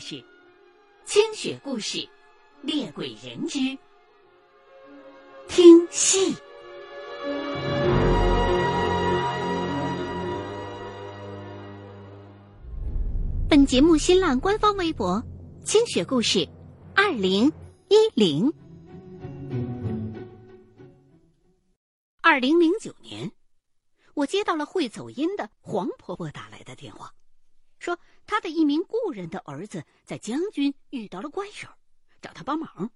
是《清雪故事·猎鬼人之听戏》。本节目新浪官方微博“清雪故事二零一零”。二零零九年，我接到了会走音的黄婆婆打来的电话，说他的一名故人的儿子在将军遇到了怪事，找他帮忙。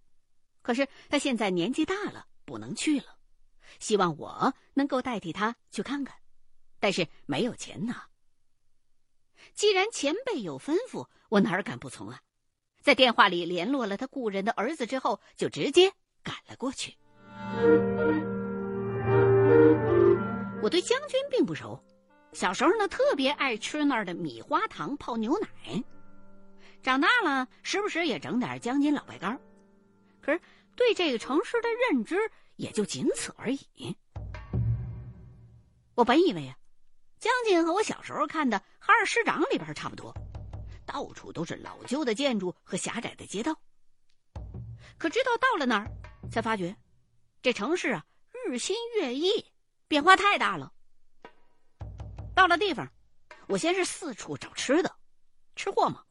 可是他现在年纪大了，不能去了，希望我能够代替他去看看，但是没有钱拿。既然前辈有吩咐，我哪敢不从啊？在电话里联络了他故人的儿子之后，就直接赶了过去。我对将军并不熟，小时候呢特别爱吃那儿的米花糖泡牛奶，长大了时不时也整点将军老白干可是对这个城市的认知也就仅此而已。我本以为啊，将军和我小时候看的《哈尔师长》里边差不多，到处都是老旧的建筑和狭窄的街道。可直到到了那儿，才发觉这城市啊日新月异，变化太大了。到了地方，我先是四处找吃的，吃货嘛。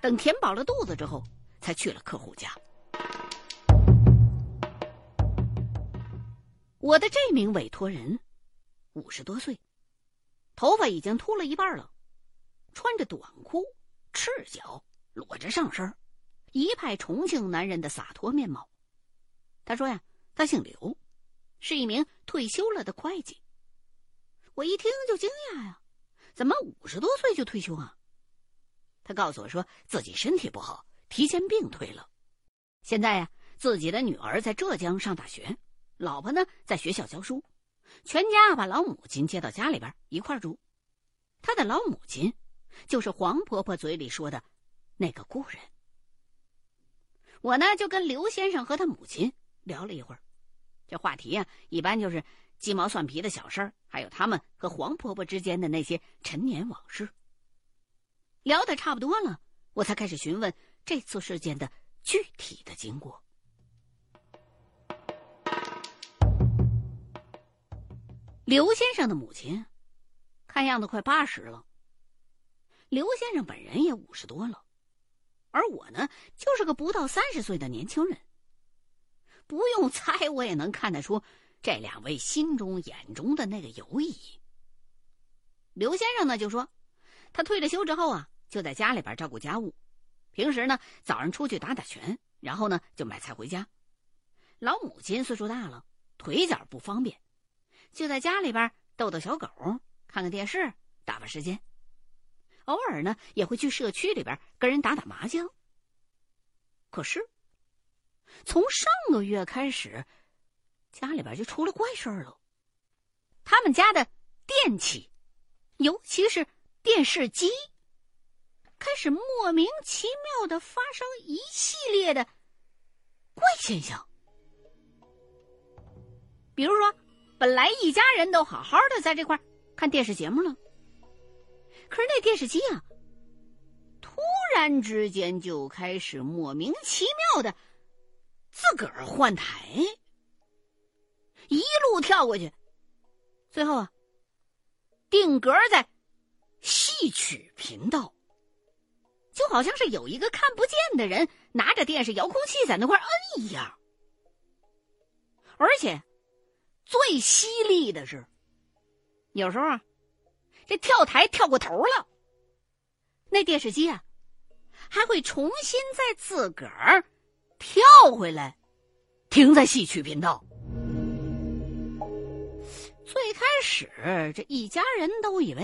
等填饱了肚子之后，才去了客户家。我的这名委托人，五十多岁，头发已经秃了一半了，穿着短裤，赤脚，裸着上身，一派重庆男人的洒脱面貌。他说呀，他姓刘，是一名退休了的会计。我一听就惊讶呀，怎么五十多岁就退休啊？他告诉我说自己身体不好，提前病退了。现在呀，自己的女儿在浙江上大学。老婆呢，在学校教书，全家把老母亲接到家里边一块住。他的老母亲，就是黄婆婆嘴里说的那个故人。我呢，就跟刘先生和他母亲聊了一会儿，这话题呀，一般就是鸡毛蒜皮的小事儿，还有他们和黄婆婆之间的那些陈年往事。聊得差不多了，我才开始询问这次事件的具体的经过。刘先生的母亲，看样子快八十了。刘先生本人也五十多了，而我呢，就是个不到三十岁的年轻人。不用猜，我也能看得出这两位心中眼中的那个友谊。刘先生呢，就说他退了休之后啊，就在家里边照顾家务，平时呢早上出去打打拳，然后呢就买菜回家。老母亲岁数大了，腿脚不方便。就在家里边逗逗小狗，看看电视，打发时间。偶尔呢，也会去社区里边跟人打打麻将。可是，从上个月开始，家里边就出了怪事儿了。他们家的电器，尤其是电视机，开始莫名其妙的发生一系列的怪现象，比如说。本来一家人都好好的在这块看电视节目了，可是那电视机啊，突然之间就开始莫名其妙的自个儿换台，一路跳过去，最后啊，定格在戏曲频道，就好像是有一个看不见的人拿着电视遥控器在那块摁一样，而且。最犀利的是，有时候，这跳台跳过头了，那电视机啊，还会重新再自个儿跳回来，停在戏曲频道。最开始这一家人都以为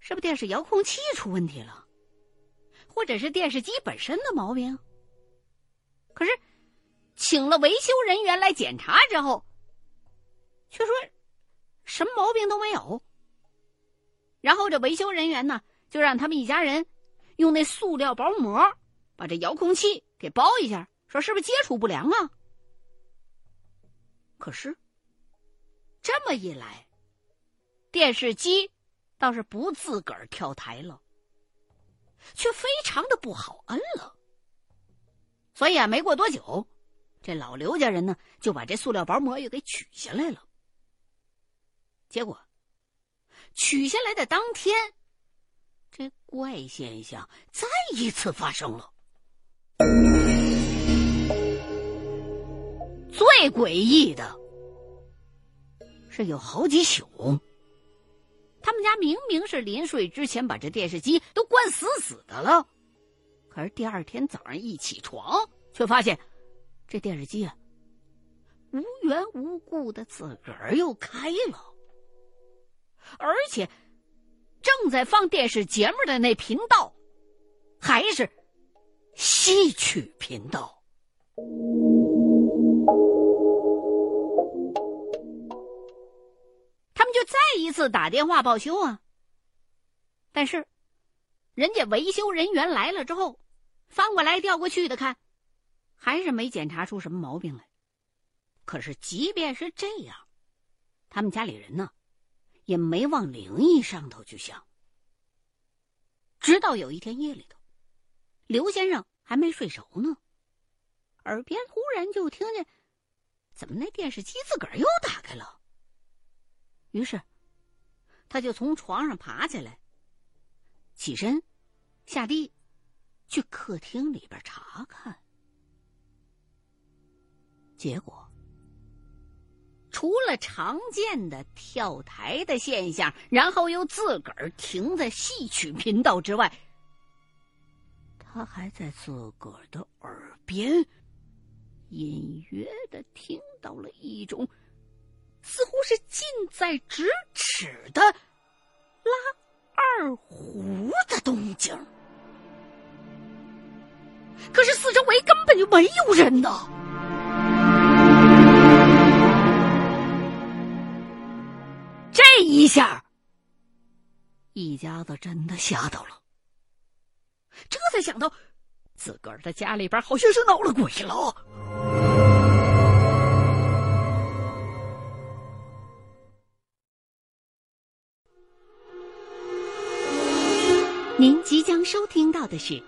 是不是电视遥控器出问题了，或者是电视机本身的毛病。可是，请了维修人员来检查之后，却说什么毛病都没有。然后这维修人员呢，就让他们一家人用那塑料薄膜把这遥控器给包一下，说是不是接触不良啊？可是这么一来，电视机倒是不自个儿跳台了，却非常的不好摁了。所以啊，没过多久，这老刘家人呢就把这塑料薄膜又给取下来了。结果，取下来的当天，这怪现象再一次发生了。最诡异的是，有好几宿，他们家明明是临睡之前把这电视机都关死死的了。可是第二天早上一起床，却发现这电视机啊，无缘无故的自个儿又开了，而且正在放电视节目的那频道还是戏曲频道。再一次打电话报修啊，但是人家维修人员来了之后。翻过来调过去的看，还是没检查出什么毛病来。可是即便是这样，他们家里人呢，也没往灵异上头去想。直到有一天夜里头，刘先生还没睡熟呢，耳边忽然就听见，怎么那电视机自个儿又打开了。于是，他就从床上爬起来，起身，下地。去客厅里边查看，结果除了常见的跳台的现象，然后又自个儿停在戏曲频道之外，他还在自个儿的耳边隐约的听到了一种似乎是近在咫尺的拉二胡的动静。可是四周围根本就没有人呢！这一下，一家子真的吓到了。这才想到，自个儿的家里边好像是闹了鬼了。您即将收听到的是。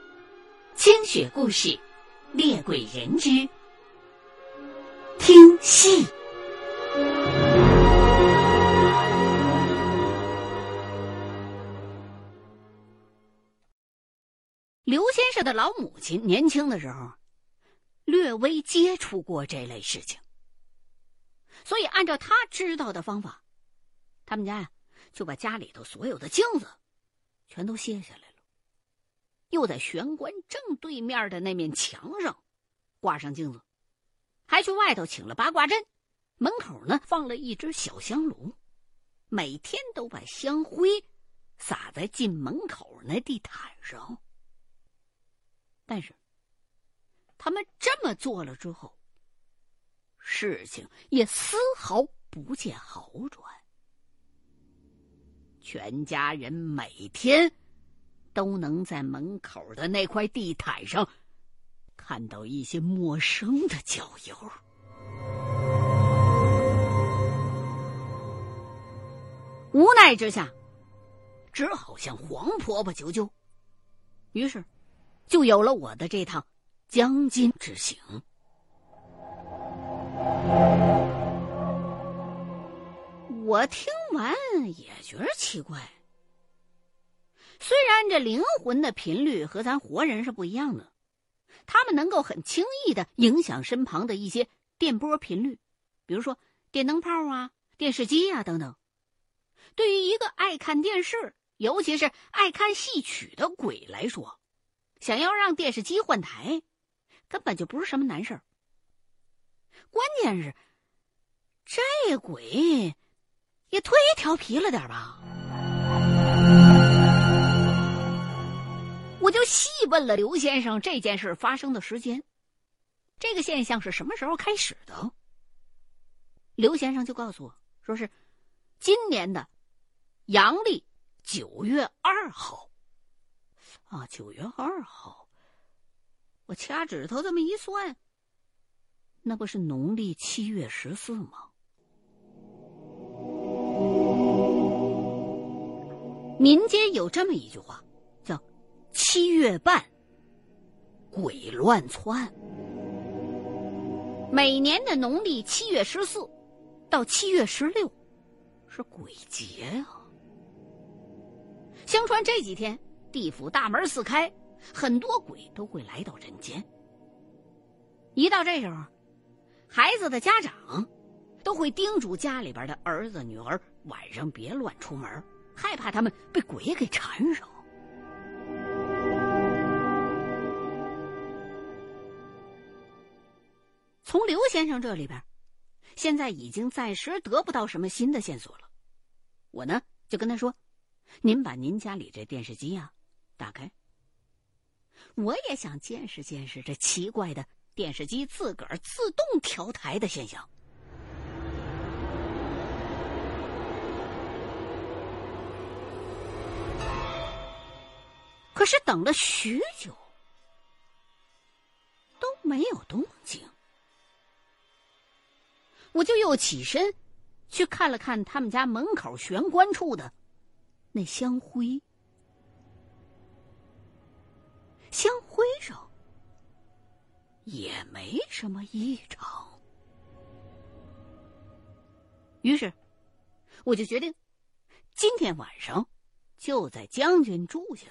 清雪故事，《猎鬼人之听戏》。刘先生的老母亲年轻的时候，略微接触过这类事情，所以按照他知道的方法，他们家呀就把家里头所有的镜子全都卸下来了。又在玄关正对面的那面墙上挂上镜子，还去外头请了八卦阵，门口呢放了一只小香炉，每天都把香灰撒在进门口那地毯上。但是，他们这么做了之后，事情也丝毫不见好转，全家人每天。都能在门口的那块地毯上看到一些陌生的脚印。无奈之下，只好向黄婆婆求救。于是，就有了我的这趟江津之行。我听完也觉得奇怪。虽然这灵魂的频率和咱活人是不一样的，他们能够很轻易的影响身旁的一些电波频率，比如说电灯泡啊、电视机啊等等。对于一个爱看电视，尤其是爱看戏曲的鬼来说，想要让电视机换台，根本就不是什么难事儿。关键是，这鬼也忒调皮了点吧？我就细问了刘先生这件事发生的时间，这个现象是什么时候开始的？刘先生就告诉我说是今年的阳历九月二号。啊，九月二号，我掐指头这么一算，那不是农历七月十四吗？民间有这么一句话，叫“七月半，鬼乱窜”。每年的农历七月十四到七月十六是鬼节啊。相传这几天地府大门四开，很多鬼都会来到人间。一到这时候，孩子的家长都会叮嘱家里边的儿子女儿晚上别乱出门。害怕他们被鬼给缠上。从刘先生这里边，现在已经暂时得不到什么新的线索了。我呢，就跟他说：“您把您家里这电视机呀打开，我也想见识见识这奇怪的电视机自个儿自动调台的现象。”可是等了许久，都没有动静。我就又起身，去看了看他们家门口玄关处的那香灰，香灰上也没什么异常。于是，我就决定今天晚上就在将军住下。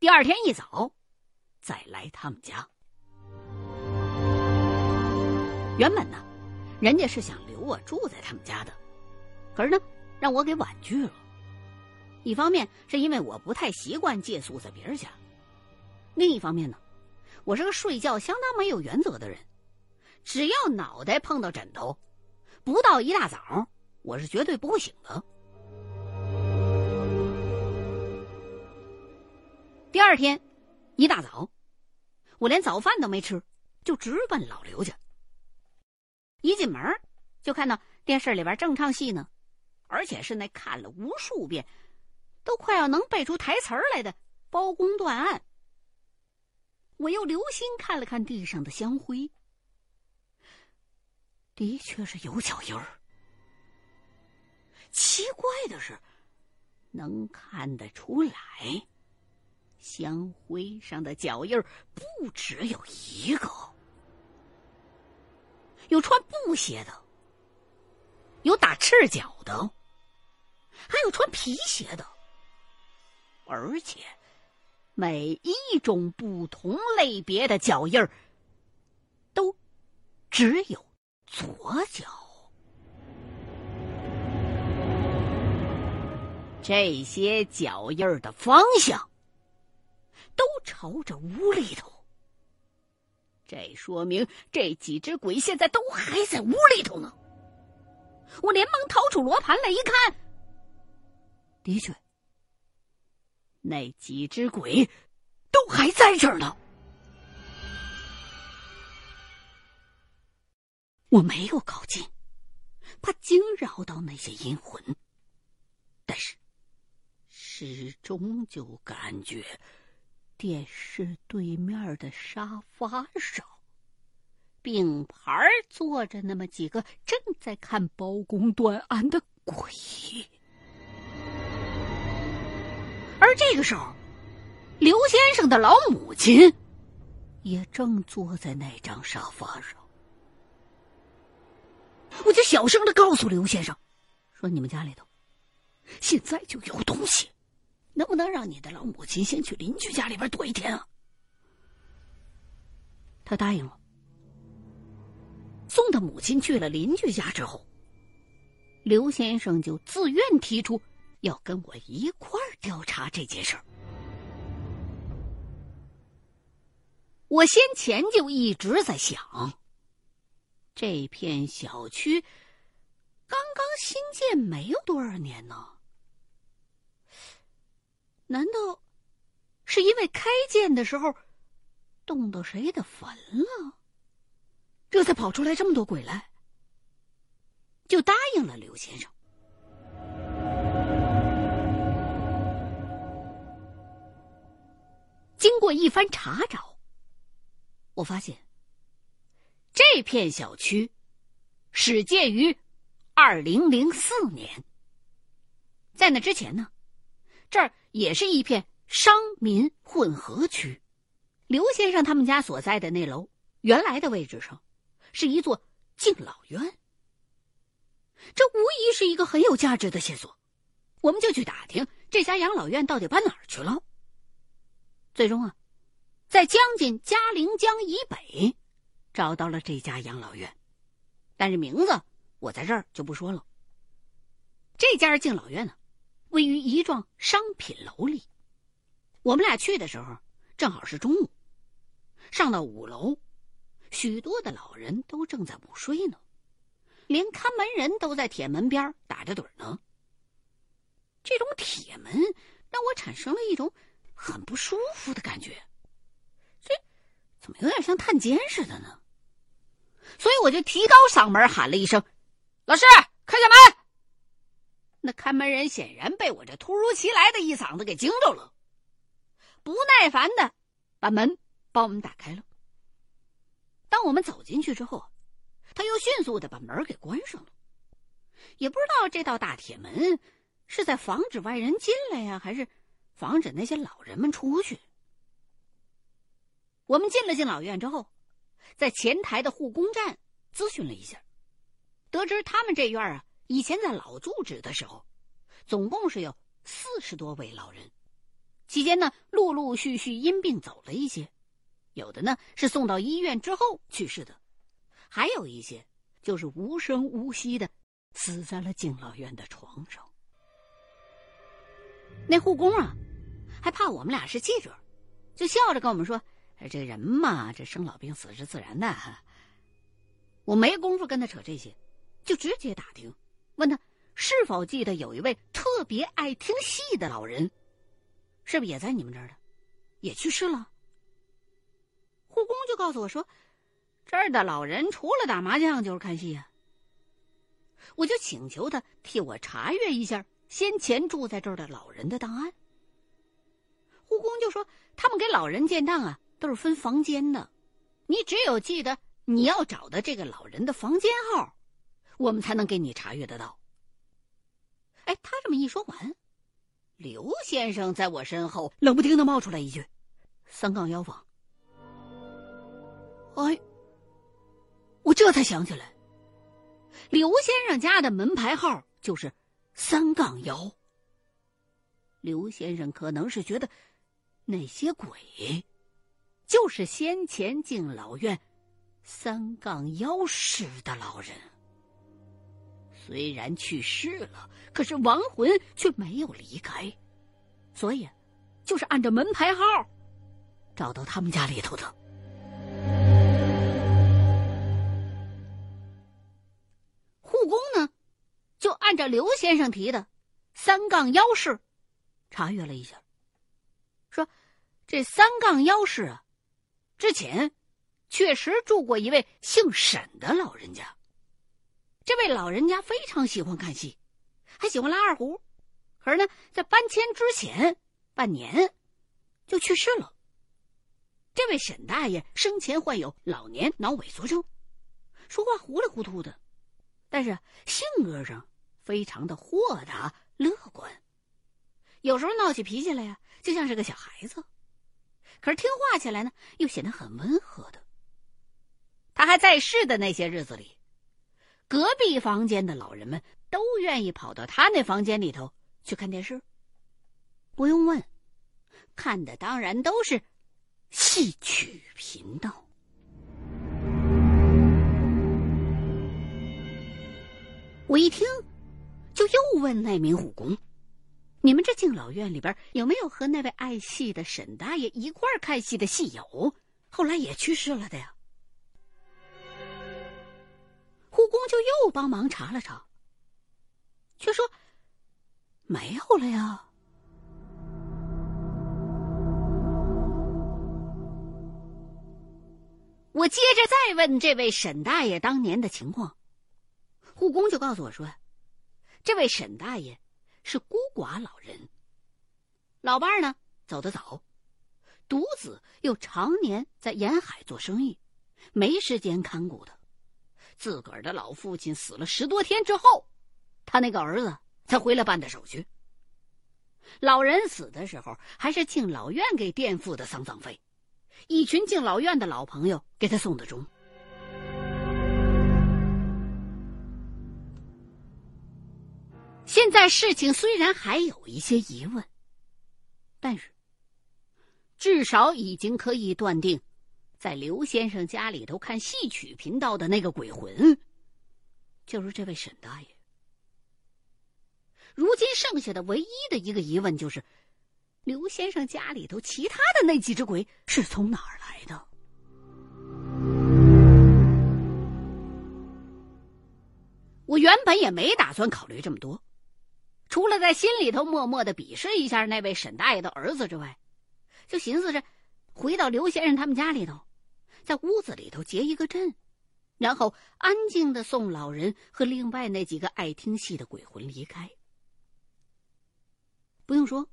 第二天一早，再来他们家。原本呢，人家是想留我住在他们家的，可是呢，让我给婉拒了。一方面是因为我不太习惯借宿在别人家，另一方面呢，我是个睡觉相当没有原则的人，只要脑袋碰到枕头，不到一大早，我是绝对不会醒的。第二天，一大早，我连早饭都没吃，就直奔老刘家。一进门，就看到电视里边正唱戏呢，而且是那看了无数遍，都快要能背出台词来的包公断案。我又留心看了看地上的香灰，的确是有脚印儿。奇怪的是，能看得出来。香灰上的脚印不只有一个，有穿布鞋的，有打赤脚的，还有穿皮鞋的，而且每一种不同类别的脚印都只有左脚。这些脚印的方向。都朝着屋里头，这说明这几只鬼现在都还在屋里头呢。我连忙掏出罗盘来一看，的确，那几只鬼都还在这儿呢。我没有靠近，怕惊扰到那些阴魂，但是始终就感觉。电视对面的沙发上，并排坐着那么几个正在看包公断案的鬼，而这个时候，刘先生的老母亲也正坐在那张沙发上。我就小声的告诉刘先生，说：“你们家里头现在就有东西。”能不能让你的老母亲先去邻居家里边躲一天啊？他答应了。送他母亲去了邻居家之后，刘先生就自愿提出要跟我一块儿调查这件事儿。我先前就一直在想，这片小区刚刚新建没有多少年呢。难道是因为开建的时候动到谁的坟了，这才跑出来这么多鬼来？就答应了刘先生。经过一番查找，我发现这片小区始建于二零零四年，在那之前呢，这儿。也是一片商民混合区，刘先生他们家所在的那楼原来的位置上，是一座敬老院。这无疑是一个很有价值的线索，我们就去打听这家养老院到底搬哪儿去了。最终啊，在将近嘉陵江以北，找到了这家养老院，但是名字我在这儿就不说了。这家敬老院呢？位于一幢商品楼里，我们俩去的时候正好是中午。上到五楼，许多的老人都正在午睡呢，连看门人都在铁门边打着盹呢。这种铁门让我产生了一种很不舒服的感觉，这怎么有点像探监似的呢？所以我就提高嗓门喊了一声：“老师，开下门。”那看门人显然被我这突如其来的一嗓子给惊着了，不耐烦的把门帮我们打开了。当我们走进去之后，他又迅速的把门给关上了。也不知道这道大铁门是在防止外人进来呀，还是防止那些老人们出去。我们进了敬老院之后，在前台的护工站咨询了一下，得知他们这院啊。以前在老住址的时候，总共是有四十多位老人，期间呢，陆陆续续因病走了一些，有的呢是送到医院之后去世的，还有一些就是无声无息的死在了敬老院的床上。那护工啊，还怕我们俩是记者，就笑着跟我们说：“这人嘛，这生老病死是自然的。”我没工夫跟他扯这些，就直接打听。问他是否记得有一位特别爱听戏的老人，是不是也在你们这儿的，也去世了？护工就告诉我说，这儿的老人除了打麻将就是看戏呀。我就请求他替我查阅一下先前住在这儿的老人的档案。护工就说，他们给老人建档啊，都是分房间的，你只有记得你要找的这个老人的房间号。我们才能给你查阅得到。哎，他这么一说完，刘先生在我身后冷不丁的冒出来一句：“三杠幺房。”哎，我这才想起来，刘先生家的门牌号就是三杠幺。刘先生可能是觉得那些鬼就是先前敬老院三杠幺室的老人。虽然去世了，可是亡魂却没有离开，所以就是按照门牌号找到他们家里头的。护工呢，就按照刘先生提的三杠幺室查阅了一下，说这三杠幺室啊，之前确实住过一位姓沈的老人家。这位老人家非常喜欢看戏，还喜欢拉二胡，可是呢，在搬迁之前半年就去世了。这位沈大爷生前患有老年脑萎缩症，说话糊里糊涂的，但是性格上非常的豁达乐观，有时候闹起脾气来呀，就像是个小孩子，可是听话起来呢，又显得很温和的。他还在世的那些日子里。隔壁房间的老人们都愿意跑到他那房间里头去看电视。不用问，看的当然都是戏曲频道。我一听，就又问那名护工：“你们这敬老院里边有没有和那位爱戏的沈大爷一块看戏的戏友，后来也去世了的呀？”又帮忙查了查，却说没有了呀。我接着再问这位沈大爷当年的情况，护工就告诉我说，这位沈大爷是孤寡老人，老伴儿呢走得早，独子又常年在沿海做生意，没时间看顾他。自个儿的老父亲死了十多天之后，他那个儿子才回来办的手续。老人死的时候，还是敬老院给垫付的丧葬费。一群敬老院的老朋友给他送的终。现在事情虽然还有一些疑问，但是至少已经可以断定，在刘先生家里头看戏曲频道的那个鬼魂，就是这位沈大爷。如今剩下的唯一的一个疑问就是。刘先生家里头其他的那几只鬼是从哪儿来的？我原本也没打算考虑这么多，除了在心里头默默的鄙视一下那位沈大爷的儿子之外，就寻思着回到刘先生他们家里头，在屋子里头结一个阵，然后安静的送老人和另外那几个爱听戏的鬼魂离开。不用说。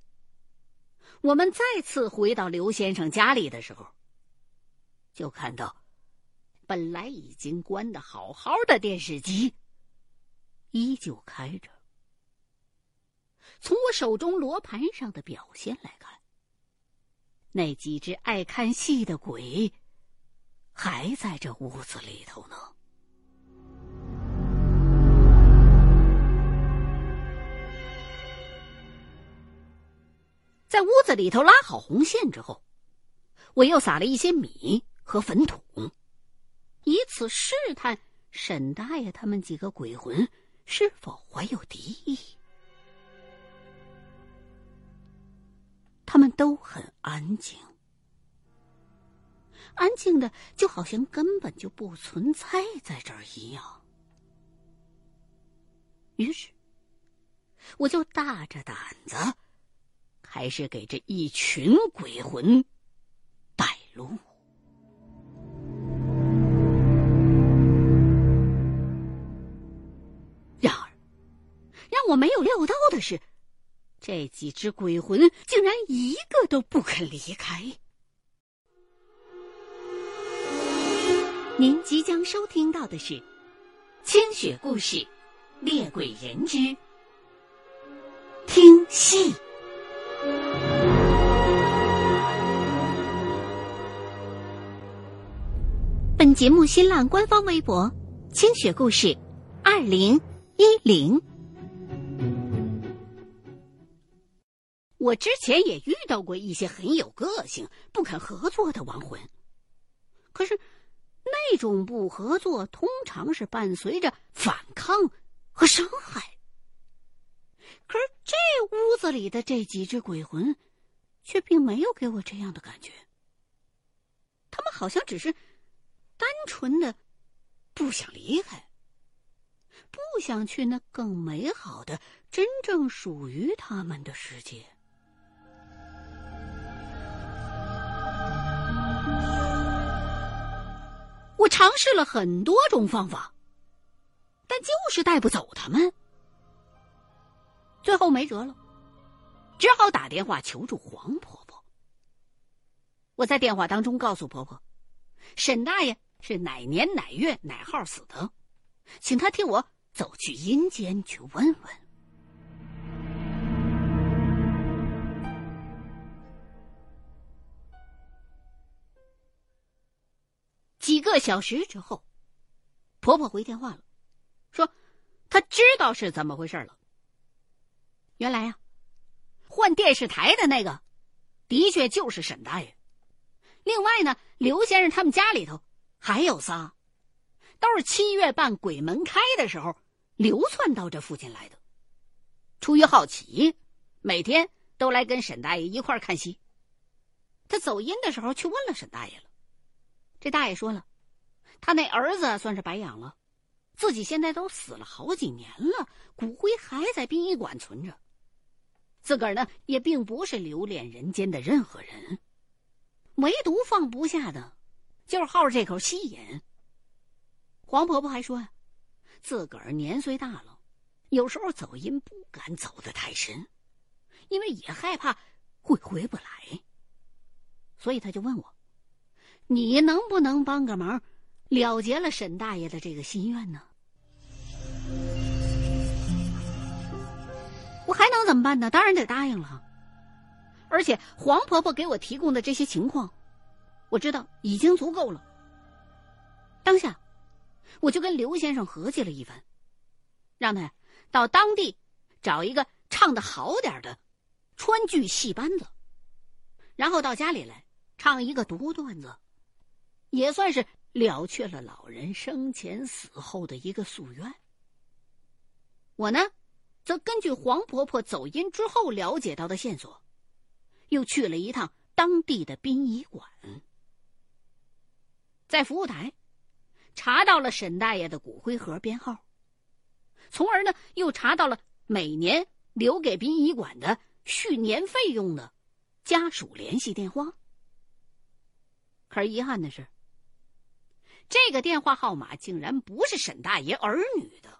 我们再次回到刘先生家里的时候，就看到本来已经关的好好的电视机依旧开着。从我手中罗盘上的表现来看，那几只爱看戏的鬼还在这屋子里头呢。在屋子里头拉好红线之后，我又撒了一些米和粉土，以此试探沈大爷他们几个鬼魂是否怀有敌意。他们都很安静，安静的就好像根本就不存在在这儿一样。于是，我就大着胆子。还是给这一群鬼魂带路。然而，让我没有料到的是，这几只鬼魂竟然一个都不肯离开。您即将收听到的是《清雪故事·猎鬼人之听戏》。本节目新浪官方微博“清雪故事”，二零一零。我之前也遇到过一些很有个性、不肯合作的亡魂，可是那种不合作通常是伴随着反抗和伤害。可是这屋子里的这几只鬼魂，却并没有给我这样的感觉。他们好像只是单纯的不想离开，不想去那更美好的、真正属于他们的世界。尝试了很多种方法，但就是带不走他们。最后没辙了，只好打电话求助黄婆婆。我在电话当中告诉婆婆，沈大爷是哪年哪月哪号死的，请她替我走去阴间去问问。几个小时之后，婆婆回电话了，说她知道是怎么回事了。原来呀，换电视台的那个，的确就是沈大爷。另外呢，刘先生他们家里头还有仨，都是七月半鬼门开的时候流窜到这附近来的。出于好奇，每天都来跟沈大爷一块看戏。他走阴的时候去问了沈大爷了，这大爷说了，他那儿子算是白养了，自己现在都死了好几年了，骨灰还在殡仪馆存着。自个儿呢，也并不是留恋人间的任何人，唯独放不下的，就是好这口气瘾。黄婆婆还说呀，自个儿年岁大了，有时候走阴不敢走得太深，因为也害怕会回不来。所以他就问我：“你能不能帮个忙，了结了沈大爷的这个心愿呢？”我还能怎么办呢？当然得答应了。而且黄婆婆给我提供的这些情况，我知道已经足够了。当下，我就跟刘先生合计了一番，让他到当地找一个唱的好点的川剧戏班子，然后到家里来唱一个独段子，也算是了却了老人生前死后的一个夙愿。我呢？则根据黄婆婆走阴之后了解到的线索，又去了一趟当地的殡仪馆，在服务台查到了沈大爷的骨灰盒编号，从而呢又查到了每年留给殡仪馆的续年费用的家属联系电话。可是遗憾的是，这个电话号码竟然不是沈大爷儿女的。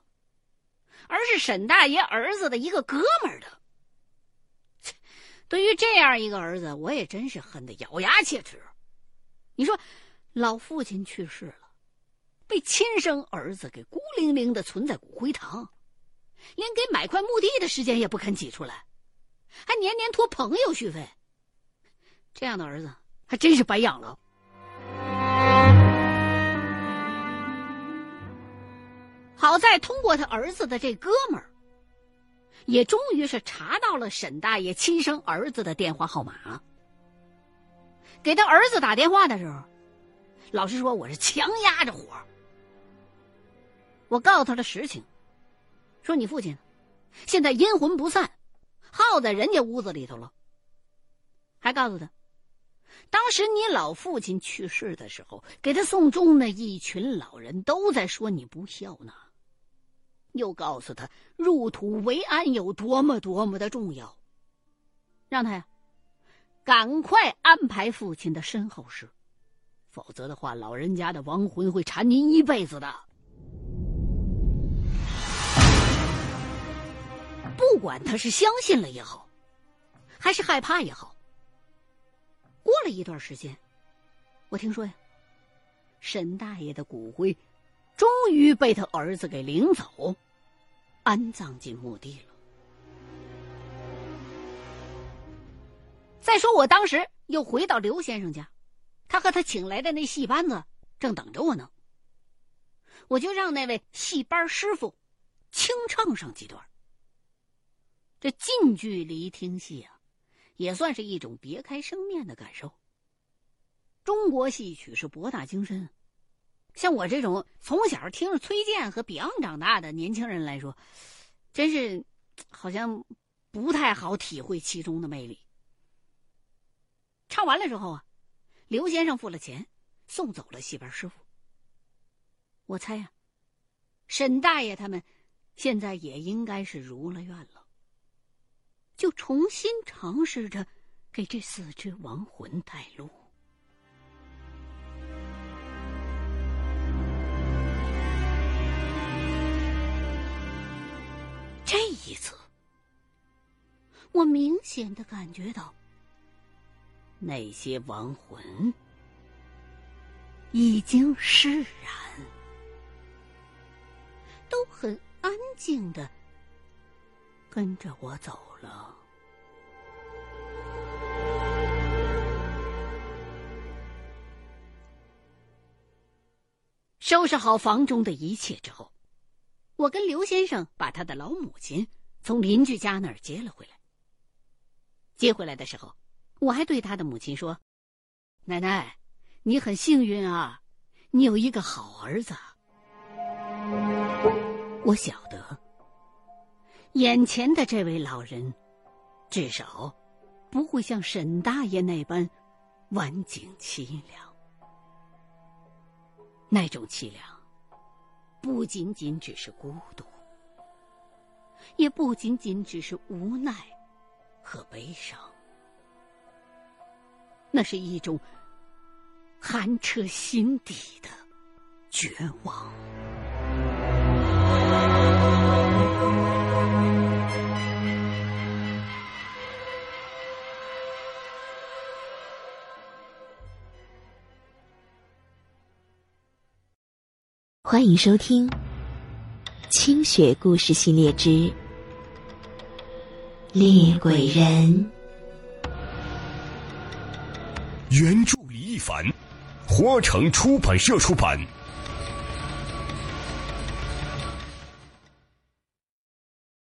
而是沈大爷儿子的一个哥们儿的。对于这样一个儿子，我也真是恨得咬牙切齿。你说，老父亲去世了，被亲生儿子给孤零零的存在骨灰堂，连给买块墓地的时间也不肯挤出来，还年年托朋友续费。这样的儿子还真是白养了。好在通过他儿子的这哥们儿，也终于是查到了沈大爷亲生儿子的电话号码。给他儿子打电话的时候，老实说我是强压着火。我告诉他的实情，说你父亲现在阴魂不散，耗在人家屋子里头了。还告诉他，当时你老父亲去世的时候，给他送终那一群老人都在说你不孝呢。又告诉他入土为安有多么多么的重要，让他呀赶快安排父亲的身后事，否则的话，老人家的亡魂会缠您一辈子的。不管他是相信了也好，还是害怕也好，过了一段时间，我听说呀，沈大爷的骨灰终于被他儿子给领走。安葬进墓地了。再说，我当时又回到刘先生家，他和他请来的那戏班子正等着我呢。我就让那位戏班师傅清唱上几段。这近距离听戏啊，也算是一种别开生面的感受。中国戏曲是博大精深。像我这种从小听着崔健和 Beyond 长大的年轻人来说，真是好像不太好体会其中的魅力。唱完了之后啊，刘先生付了钱，送走了戏班师傅。我猜呀，沈大爷他们现在也应该是如了愿了，就重新尝试着给这四只亡魂带路。我明显的感觉到，那些亡魂已经释然，都很安静的跟着我走了。收拾好房中的一切之后。我跟刘先生把他的老母亲从邻居家那儿接了回来。接回来的时候，我还对他的母亲说：“奶奶，你很幸运啊，你有一个好儿子。”我晓得，眼前的这位老人，至少不会像沈大爷那般晚景凄凉。那种凄凉。不仅仅只是孤独，也不仅仅只是无奈和悲伤，那是一种寒彻心底的绝望。欢迎收听《清雪故事系列之猎鬼人》。原著李一凡，花城出版社出版。